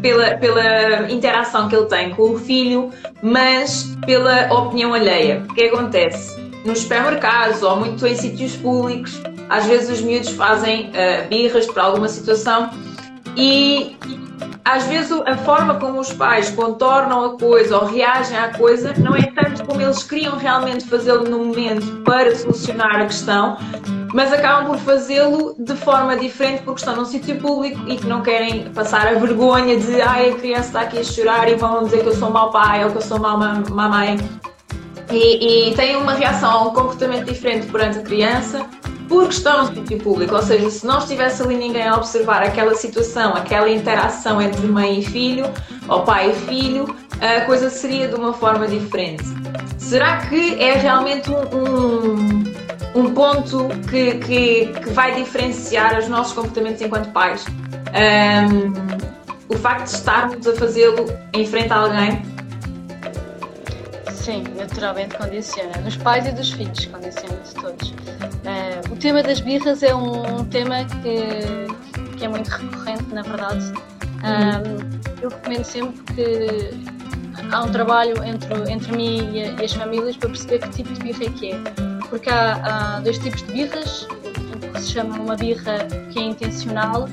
pela, pela interação que ele tem com o filho, mas pela opinião alheia. O que acontece? Nos supermercados ou muito em sítios públicos, às vezes os miúdos fazem uh, birras por alguma situação e às vezes a forma como os pais contornam a coisa ou reagem à coisa não é tanto como eles queriam realmente fazê-lo no momento para solucionar a questão, mas acabam por fazê-lo de forma diferente porque estão num sítio público e que não querem passar a vergonha de ai, a criança está aqui a chorar e vão dizer que eu sou mau pai ou que eu sou mau mamãe. E, e têm uma reação, um comportamento diferente perante a criança porque estão no sítio público, ou seja, se não estivesse ali ninguém a observar aquela situação, aquela interação entre mãe e filho, ou pai e filho, a coisa seria de uma forma diferente. Será que é realmente um, um, um ponto que, que, que, vai diferenciar os nossos comportamentos enquanto pais? Um, o facto de estarmos a fazê-lo em frente a alguém Sim, naturalmente condiciona. Dos pais e dos filhos, condiciona de todos. Uh, o tema das birras é um, tema que, que, é muito recorrente, na verdade. Um, eu recomendo sempre que há um trabalho entre, entre mim e, e, as famílias para perceber que tipo de birra é que é. Porque há, há dois tipos de birras, o que se chama uma birra que é intencional,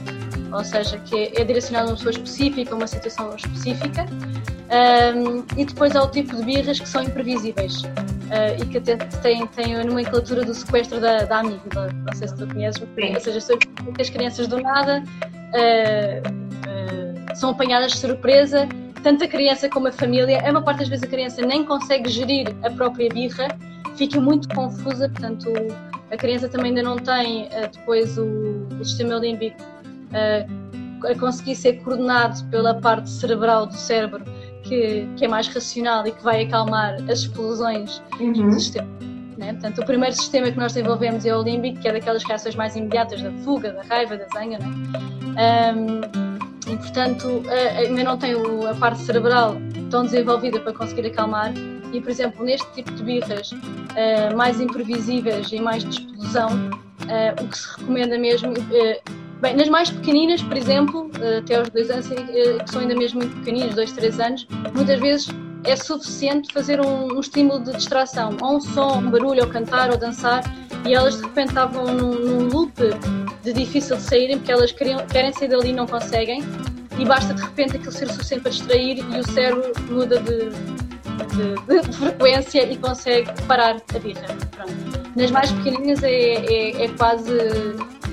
ou seja, que é, é direcionada a uma pessoa específica, a uma situação específica, um, e depois há o tipo de birras que são imprevisíveis uh, e que até têm, têm a nomenclatura do sequestro da, da amígdala. Não sei se tu conheces, Sim. ou seja, são as crianças do nada uh, uh, são apanhadas de surpresa, tanto a criança como a família. A maior parte das vezes a criança nem consegue gerir a própria birra, fica muito confusa, portanto a criança também ainda não tem depois o, o sistema límbico a conseguir ser coordenado pela parte cerebral do cérebro que, que é mais racional e que vai acalmar as explosões uhum. do sistema. Né? Portanto, o primeiro sistema que nós desenvolvemos é o límbico, que é daquelas reações mais imediatas da fuga, da raiva, da zanga. Né? Um, e, portanto, ainda não tem a parte cerebral tão desenvolvida para conseguir acalmar. E, por exemplo, neste tipo de birras uh, mais imprevisíveis e mais de explosão, uh, o que se recomenda mesmo uh, Bem, nas mais pequeninas, por exemplo, eh, até aos dois anos, eh, que são ainda mesmo muito pequeninas, dois, três anos, muitas vezes é suficiente fazer um, um estímulo de distração, ou um som, um barulho, ou cantar, ou dançar, e elas de repente estavam num, num loop de difícil de saírem, porque elas queriam, querem sair dali e não conseguem, e basta de repente aquilo ser suficiente para distrair e o cérebro muda de, de, de, de frequência e consegue parar a birra. Pronto. Nas mais pequeninas é, é, é quase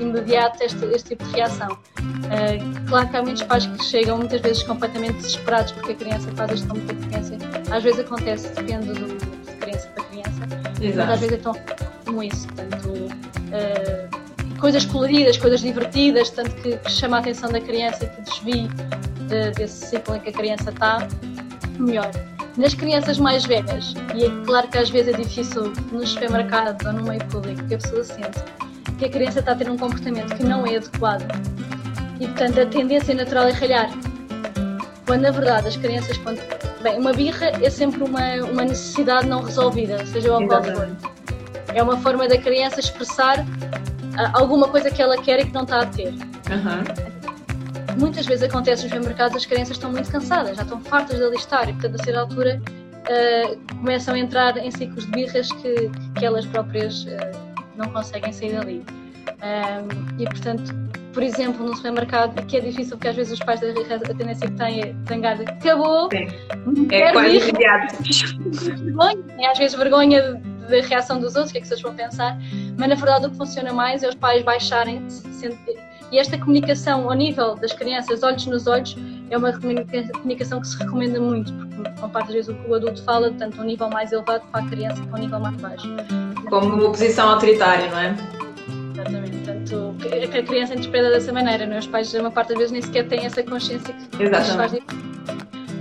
imediato este, este tipo de reação. Uh, claro que há muitos pais que chegam muitas vezes completamente desesperados porque a criança faz isto com muita frequência. Às vezes acontece, depende do, de criança para criança, Exato. mas às vezes é tão como isso. Portanto, uh, coisas coloridas, coisas divertidas, tanto que, que, chama a atenção da criança e que desvie de, desse ciclo em que a criança está, melhor. Nas crianças mais velhas, e é claro que às vezes é difícil nos supermercados ou no meio público que a pessoa sente que a criança está a ter um comportamento que não é adequado e, portanto, a tendência natural é ralhar. Quando, na verdade, as crianças. Quando... Bem, uma birra é sempre uma, uma necessidade não resolvida, seja o qual for. É uma forma da criança expressar uh, alguma coisa que ela quer e que não está a ter. Uhum. muitas vezes acontece nos supermercados, as crianças estão muito cansadas, já estão fartas de alistar e, portanto, a certa altura uh, começam a entrar em ciclos de birras que, que elas próprias uh, não conseguem sair dali. Um, e, portanto, por exemplo, no supermercado, que é difícil porque às vezes os pais têm a tendência que têm é zangar acabou, Sim. é quase imediato. Vergonha, às vezes vergonha da reação dos outros, o que é que vocês vão pensar, mas na verdade o que funciona mais é os pais baixarem e esta comunicação ao nível das crianças, olhos nos olhos, é uma comunicação que se recomenda muito, porque uma parte das vezes o que o adulto fala, tanto um nível mais elevado para a criança que um nível mais baixo. Como uma posição autoritária, não é? Exatamente. Portanto, que a criança interpreta dessa maneira, não é? Os pais, uma parte das vezes, nem sequer têm essa consciência que Exatamente. faz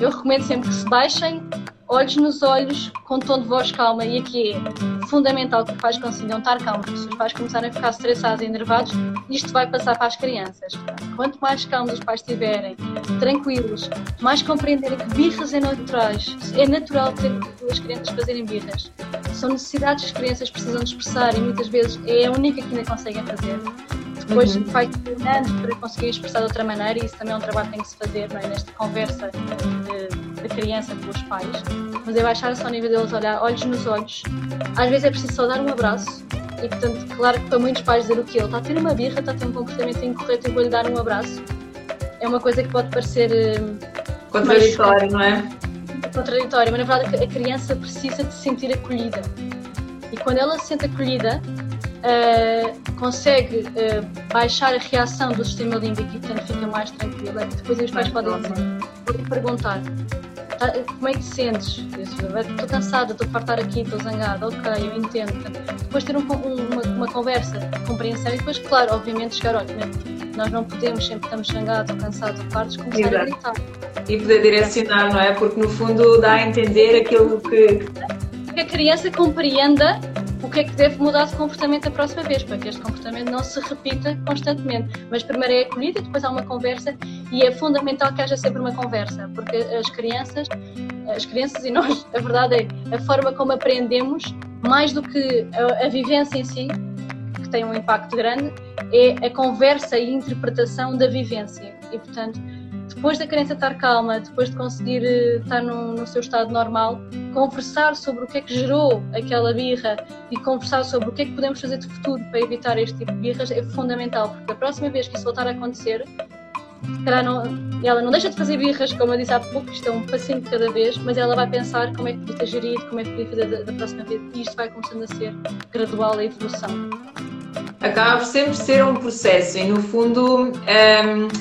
Eu recomendo sempre que se baixem olhos nos olhos, com tom de voz calma, e aqui é fundamental que os pais consigam estar calmos, se os pais começarem a ficar estressados e enervados, isto vai passar para as crianças. Quanto mais calmos os pais estiverem, tranquilos, mais compreenderem que birras é naturais, é natural ter as crianças fazerem birras. São necessidades que as crianças precisam de expressar e muitas vezes é a única que ainda conseguem fazer. Depois uhum. vai treinando para conseguir expressar de outra maneira e isso também é um trabalho que tem que se fazer não é? nesta conversa da criança com os pais. Mas é baixar só ao nível deles olhar olhos nos olhos. Às vezes é preciso só dar um abraço e, portanto, claro que para muitos pais dizer o que ele está a ter uma birra, está a ter um comportamento incorreto e vou-lhe dar um abraço. É uma coisa que pode parecer uh, contraditório, não é? Contraditório, mas na verdade a criança precisa de se sentir acolhida. E quando ela se sente acolhida, uh, consegue uh, baixar a reação do sistema límbico e, portanto, fica mais tranquila. Depois os pais podem, podem perguntar tá, como é que te sentes? Estou cansada, estou a fartar aqui, estou zangada, ok, eu entendo. Depois ter um, um, uma, uma, conversa de compreensão e depois, claro, obviamente chegar, olha, nós não podemos, sempre estamos zangados ou cansados ou fartos, começar Exato. a gritar. E poder direcionar, não é? Porque no fundo dá a entender aquilo que. Que a criança compreenda o que é que deve mudar de comportamento a próxima vez, para que este comportamento não se repita constantemente. Mas primeiro é acolhida, depois há uma conversa e é fundamental que haja sempre uma conversa, porque as crianças, as crianças e nós, a verdade é, a forma como aprendemos, mais do que a, a vivência em si, que tem um impacto grande, é a conversa e interpretação da vivência. E, portanto, depois da criança estar calma, depois de conseguir eh, estar no, no, seu estado normal, conversar sobre o que é que gerou aquela birra e conversar sobre o que é que podemos fazer de futuro para evitar este tipo de birras é fundamental, porque a próxima vez que isso voltar a acontecer, não, ela não deixa de fazer birras, como eu disse há pouco, isto é um passinho de cada vez, mas ela vai pensar como é que podia gerido, como é que podia fazer da, da próxima vez, e isto vai começando a ser gradual a evolução. Acaba por sempre ser um processo e no fundo um,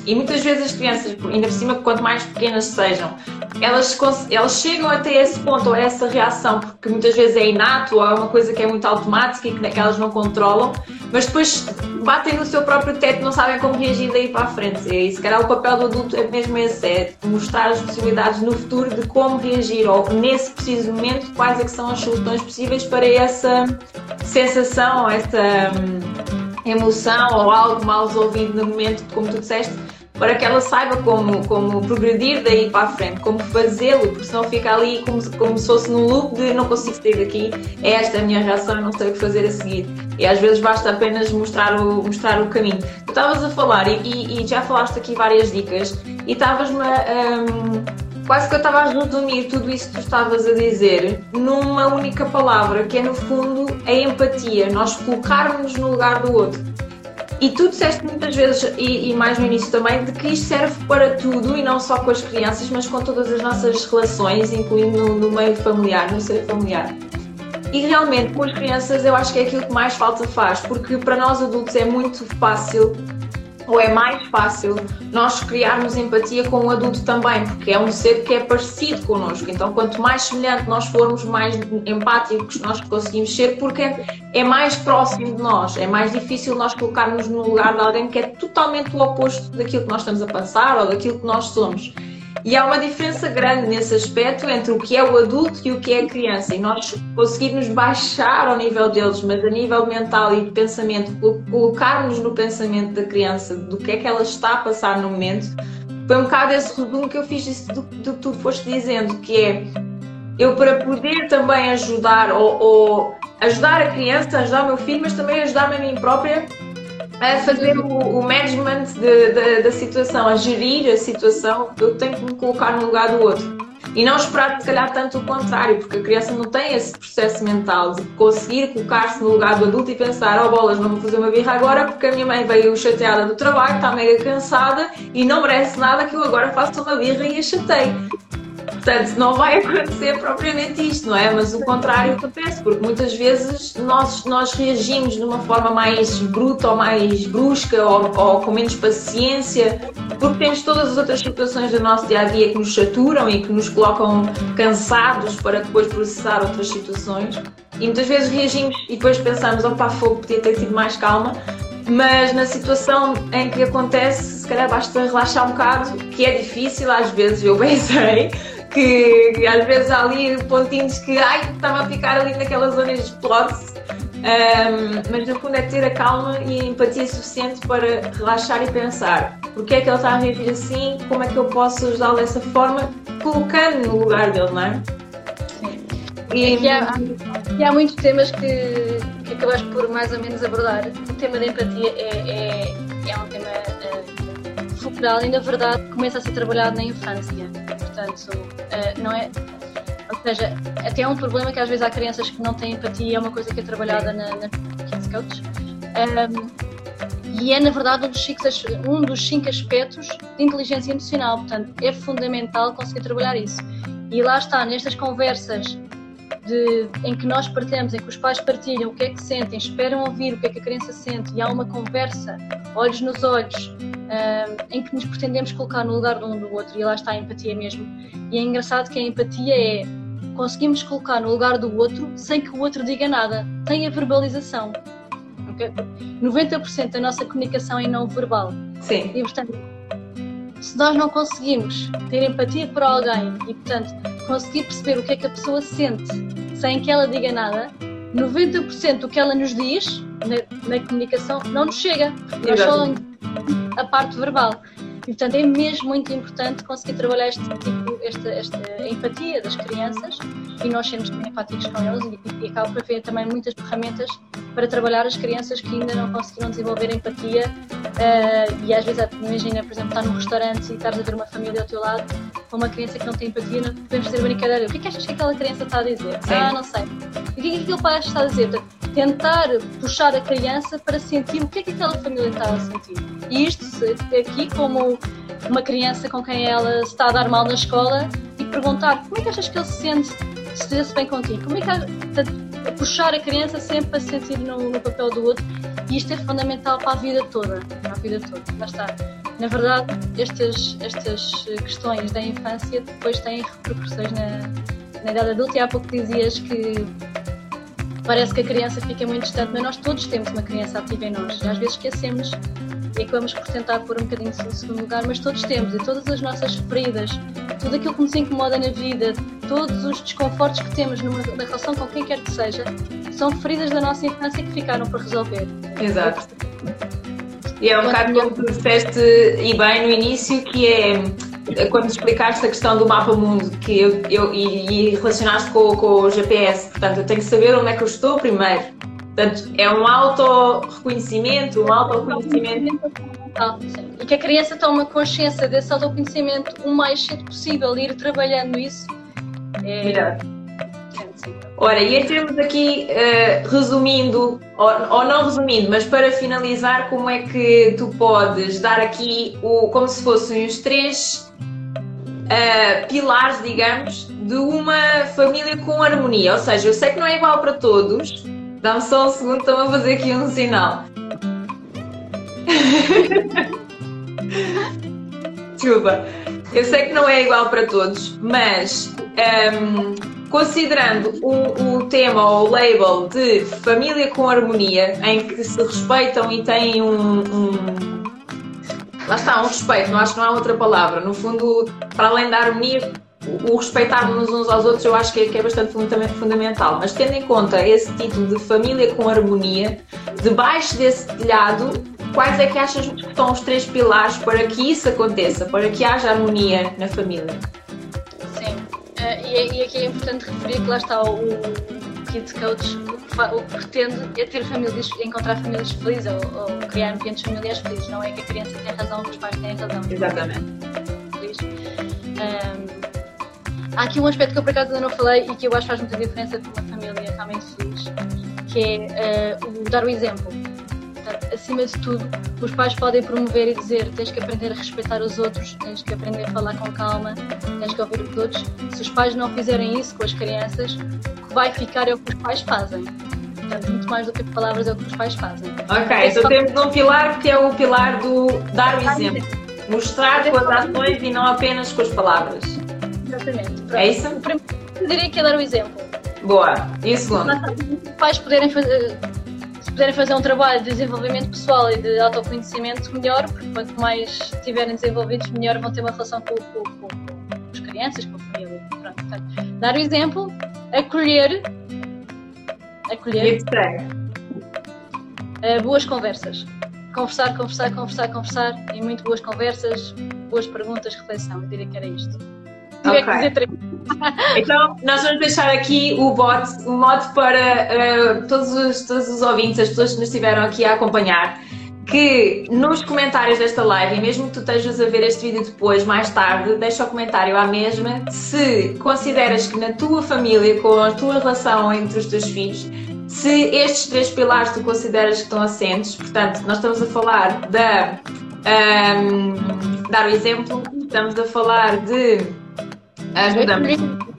e muitas vezes as crianças ainda por cima quanto mais pequenas sejam elas, elas chegam até esse ponto ou essa reação porque muitas vezes é inato ou é uma coisa que é muito automática e que, que elas não controlam mas depois batem no seu próprio teto não sabem como reagir daí para a frente e se calhar o papel do adulto é mesmo esse é mostrar as possibilidades no futuro de como reagir ou nesse preciso momento quais é que são as soluções possíveis para essa sensação essa hum, emoção ou algo mal resolvido no momento, como tu disseste, para que ela saiba como, como progredir daí para a frente, como fazê-lo, porque senão fica ali como, como se fosse num loop de não consigo sair daqui, é esta a minha reação não sei o que fazer a seguir. E às vezes basta apenas mostrar o, mostrar o caminho. Tu estavas a falar e, e, e já falaste aqui várias dicas e estavas-me a. Um, quase que eu estava a resumir tudo isso que tu estavas a dizer numa única palavra, que é no fundo a empatia, nós colocarmos no lugar do outro. E tu disseste muitas vezes, e, e, mais no início também, de que isto serve para tudo e não só com as crianças, mas com todas as nossas relações, incluindo no, no meio familiar, no ser familiar. E realmente, com as crianças, eu acho que é aquilo que mais falta faz, porque para nós adultos é muito fácil ou é mais fácil nós criarmos empatia com o adulto também, porque é um ser que é parecido connosco. Então, quanto mais semelhante nós formos, mais empáticos nós conseguimos ser, porque é mais próximo de nós. É mais difícil nós colocarmos no lugar de alguém que é totalmente o oposto daquilo que nós estamos a passar ou daquilo que nós somos. E há uma diferença grande nesse aspecto entre o que é o adulto e o que é a criança. E nós conseguirmos baixar ao nível deles, mas a nível mental e de pensamento, colocarmos no pensamento da criança do que é que ela está a passar no momento, foi um bocado esse resumo que eu fiz do, do que tu foste dizendo, que é eu para poder também ajudar ou, ou ajudar a criança, ajudar o meu filho, mas também ajudar-me a mim própria, a fazer o, o management de, de, da situação, a gerir a situação, eu tenho que me colocar no lugar do outro. E não esperar, se calhar, tanto o contrário, porque a criança não tem esse processo mental de conseguir colocar-se no lugar do adulto e pensar: oh bolas, não vou fazer uma birra agora porque a minha mãe veio chateada do trabalho, está mega cansada e não merece nada que eu agora faça uma birra e a chatei. Portanto, não vai acontecer propriamente isto, não é? Mas o contrário acontece, porque muitas vezes nós, nós reagimos de uma forma mais bruta ou mais brusca ou, ou com menos paciência, porque temos todas as outras situações do nosso dia a dia que nos saturam e que nos colocam cansados para depois processar outras situações. E muitas vezes reagimos e depois pensamos: opa, fogo, podia ter sido mais calma. Mas na situação em que acontece, se calhar basta relaxar um bocado, que é difícil às vezes, eu bem sei, que, às vezes há ali pontinhos que ai, estava a ficar ali naquela zona e explode-se. Um, mas no fundo é ter a calma e a empatia suficiente para relaxar e pensar porque é que ele está a reagir assim, como é que eu posso ajudá-lo dessa forma, colocando no lugar dele, não é? E, e há, há muitos temas que, que acabaste por mais ou menos abordar. O tema da empatia é, é, é um tema fulcral e na verdade começa a ser trabalhado na infância portanto, uh, não é. Ou seja, até é um problema que às vezes há crianças que não têm empatia, é uma coisa que é trabalhada na, na Kids Coach. Um, e é, na verdade, um dos, cinco, um dos cinco aspectos de inteligência emocional. Portanto, é fundamental conseguir trabalhar isso. E lá está, nestas conversas de, em que nós partilhamos, em que os pais partilham o que é que sentem, esperam ouvir o que é que a criança sente e há uma conversa, olhos nos olhos, em que nos pretendemos colocar no lugar de um do outro e lá está a empatia mesmo. E é engraçado que a empatia é conseguimos colocar no lugar do outro sem que o outro diga nada. Tem a verbalização. Okay? 90% da nossa comunicação é não verbal. Sim. E portanto, se nós não conseguimos ter empatia por alguém e, portanto, conseguir perceber o que é que a pessoa sente sem que ela diga nada, 90% do que ela nos diz na, na comunicação não nos chega. Nós só a parte verbal. E, portanto, é mesmo muito importante conseguir trabalhar este tipo, esta, esta empatia das crianças e nós sermos empáticos com eles e, e acabo por haver também muitas ferramentas para trabalhar as crianças que ainda não conseguiram desenvolver empatia uh, e às vezes, imagina, por exemplo, estar num restaurante e estares a ver uma família ao teu lado com uma criança que não tem empatia, não podemos fazer brincadeira. O que é que achas que aquela criança está a dizer? Sim. Ah, não sei. O que é que aquele pai está a dizer? Tentar puxar a criança para sentir o que é que aquela família está a sentir. E isto aqui como uma criança com quem ela está a dar mal na escola e perguntar como é que achas que ele se sente se estivesse bem contigo? Como é que a, puxar a criança sempre a se sentir no, no, papel do outro e isto é fundamental para a vida toda, para a vida toda, está. Na verdade, estas, estas questões da infância depois têm repercussões na, na idade adulta e há pouco dizias que parece que a criança fica muito distante, mas nós todos temos uma criança ativa em nós e às vezes esquecemos e acabamos por tentar pôr um bocadinho no segundo lugar, mas todos temos, e todas as nossas feridas, tudo aquilo que nos incomoda na vida, todos os desconfortos que temos numa, na relação com quem quer que seja, são feridas da nossa infância que ficaram por resolver. Exato. E é um bocado como tu disseste, e bem no início, que é quando explicaste a questão do mapa mundo que eu, eu, e, e relacionaste com, com o GPS, portanto, eu tenho que saber onde é que eu estou primeiro Portanto, é um auto-reconhecimento, um auto-reconhecimento. E que a criança tome consciência desse autoconhecimento o mais cedo possível e ir trabalhando isso. É... Ora, e em termos aqui, uh, resumindo, ou, ou, não resumindo, mas para finalizar, como é que tu podes dar aqui o, como se fossem os três uh, pilares, digamos, de uma família com harmonia? Ou seja, eu sei que não é igual para todos, Dá-me só um segundo, estou a fazer aqui um sinal. Desculpa. Eu sei que não é igual para todos, mas um, considerando o, o, tema ou o label de família com harmonia, em que se respeitam e têm um, um lá está, um respeito, não acho que não há outra palavra. No fundo, para além da harmonia, o respeitarmos uns aos outros eu acho que é, que é bastante fundamental. Mas tendo em conta esse título de família com harmonia, debaixo desse telhado, quais é que achas que estão os três pilares para que isso aconteça, para que haja harmonia na família? Sim, uh, e, e, aqui é importante referir que lá está o, Kids Coach o que pretende é ter famílias, encontrar famílias felizes ou, ou, criar ambientes familiares felizes. Não é que a criança tem razão, que os pais têm razão. Exatamente. Feliz. Um, há aqui um aspecto que eu por acaso ainda não falei e que eu acho que faz muita diferença para uma família realmente feliz, que é uh, o dar o exemplo. Acima de tudo, os pais podem promover e dizer tens que aprender a respeitar os outros, tens que aprender a falar com calma, tens que ouvir os outros. Se os pais não fizerem isso com as crianças, o que vai ficar é o que os pais fazem. Portanto, muito mais do que palavras é o que os pais fazem. Ok, então temos um pilar que é o pilar do dar o exemplo. Mostrar com as ações e não apenas com as palavras. Exatamente. Pronto. É isso? O primeiro eu diria que é dar o exemplo. Boa. E o segundo? Os pais poderem fazer, se puderem fazer um trabalho de desenvolvimento pessoal e de autoconhecimento, melhor, porque quanto mais estiverem desenvolvidos, melhor vão ter uma relação com, com, com, com as crianças, com a família. Pronto, portanto, dar o exemplo, acolher acolher. Uh, boas conversas. Conversar, conversar, conversar, conversar e muito boas conversas, boas perguntas, reflexão. Eu diria que era isto. Okay. então, nós vamos deixar aqui o bot, o mod para uh, todos, os, todos os ouvintes, as pessoas que nos estiveram aqui a acompanhar, que nos comentários desta live, e mesmo que tu estejas a ver este vídeo depois, mais tarde, deixa o comentário à mesma se consideras que na tua família, com a tua relação entre os teus filhos, se estes três pilares tu consideras que estão assentes, portanto, nós estamos a falar da um, dar o exemplo, estamos a falar de ajuda-me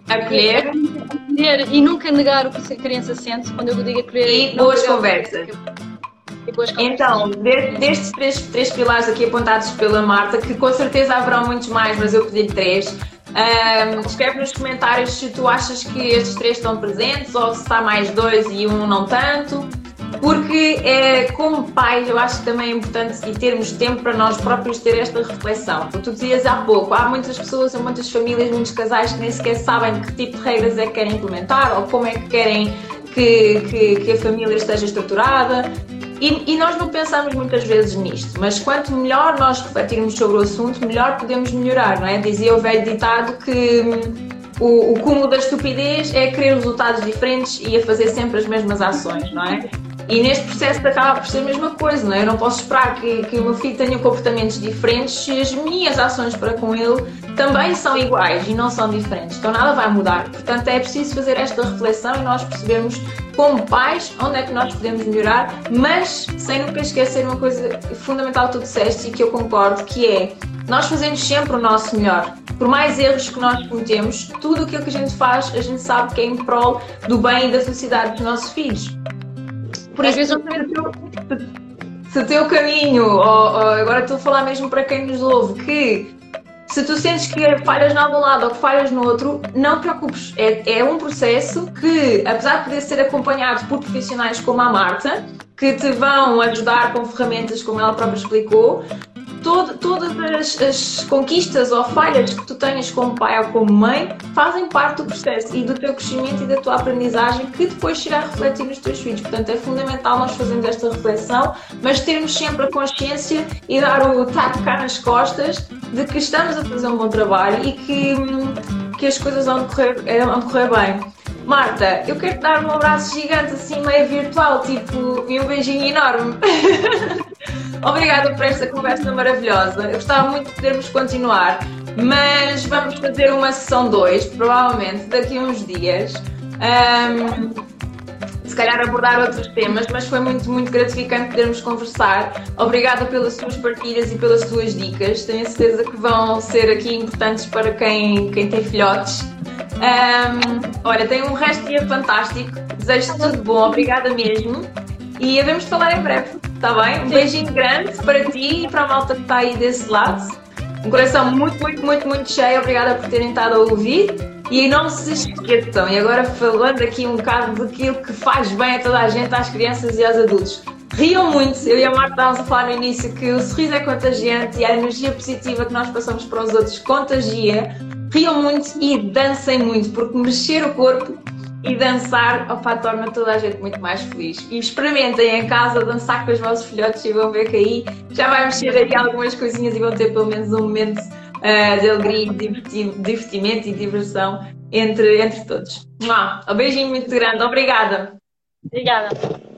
acolher. acolher e nunca negar o que a criança sente quando eu digo acolher e boas conversas. Então, destes três, três pilares aqui apontados pela Marta, que com certeza haverão muitos mais, mas eu pedi três, um, escreve nos comentários se tu achas que estes três estão presentes ou se está mais dois e um não tanto. Porque é, como pais eu acho que também é importante e termos tempo para nós próprios ter esta reflexão. Tu dizias há pouco, há muitas pessoas, há muitas famílias, muitos casais que nem sequer sabem que tipo de regras é que querem implementar ou como é que querem que, que, que a família esteja estruturada. E, e, nós não pensamos muitas vezes nisto, mas quanto melhor nós refletirmos sobre o assunto, melhor podemos melhorar, não é? Dizia o velho ditado que hum, o, o cúmulo da estupidez é querer resultados diferentes e a fazer sempre as mesmas ações, não é? E neste processo acaba por ser a mesma coisa, não é? Eu não posso esperar que, que o meu filho tenha comportamentos diferentes se as minhas ações para com ele também são iguais e não são diferentes. Então nada vai mudar. Portanto, é preciso fazer esta reflexão e nós percebermos, como pais, onde é que nós podemos melhorar, mas sem nunca esquecer uma coisa fundamental que tu disseste e que eu concordo, que é nós fazemos sempre o nosso melhor. Por mais erros que nós cometemos, tudo aquilo que a gente faz, a gente sabe que é em prol do bem e da felicidade dos nossos filhos. Por às vezes, se o teu caminho, ou, ou, agora estou a falar mesmo para quem nos ouve, que se tu sentes que falhas em algum lado ou que falhas no outro, não te preocupes. É, é um processo que, apesar de poder ser acompanhado por profissionais como a Marta, que te vão ajudar com ferramentas como ela própria explicou, todo, todas as, as, conquistas ou falhas que tu tenhas como pai ou como mãe fazem parte do processo e do teu crescimento e da tua aprendizagem que depois se irá refletir nos teus filhos. Portanto, é fundamental nós fazermos esta reflexão, mas termos sempre a consciência e dar o taco cá nas costas de que estamos a fazer um bom trabalho e que, que as coisas vão correr, vão correr bem. Marta, eu quero te dar um abraço gigante, assim meio virtual, tipo, e um beijinho enorme. Obrigada por esta conversa maravilhosa. Eu gostava muito de podermos continuar, mas vamos fazer uma sessão 2, provavelmente daqui a uns dias. Um, se calhar abordar outros temas, mas foi muito, muito gratificante podermos conversar. Obrigada pelas suas partilhas e pelas suas dicas. Tenho certeza que vão ser aqui importantes para quem, quem tem filhotes. Um, olha, tenho um resto de dia fantástico. Desejo-te tudo bom, obrigada mesmo. E de falar em breve, está bem? Um beijinho grande para ti e para a malta que está aí desse lado. Um coração muito, muito, muito, muito cheio. Obrigada por terem estado a ouvir. E não se esqueçam, e agora falando aqui um bocado daquilo que faz bem a toda a gente, às crianças e aos adultos. Riam muito, eu e a Marta estávamos a falar no início que o sorriso é contagiante e a energia positiva que nós passamos para os outros contagia riam muito e dancem muito, porque mexer o corpo e dançar opa, torna toda a gente muito mais feliz. E experimentem em casa dançar com os vossos filhotes e vão ver que aí já vai mexer aí algumas coisinhas e vão ter pelo menos um momento uh, de alegria, divertimento e diversão entre, entre todos. Um beijinho muito grande, obrigada. Obrigada.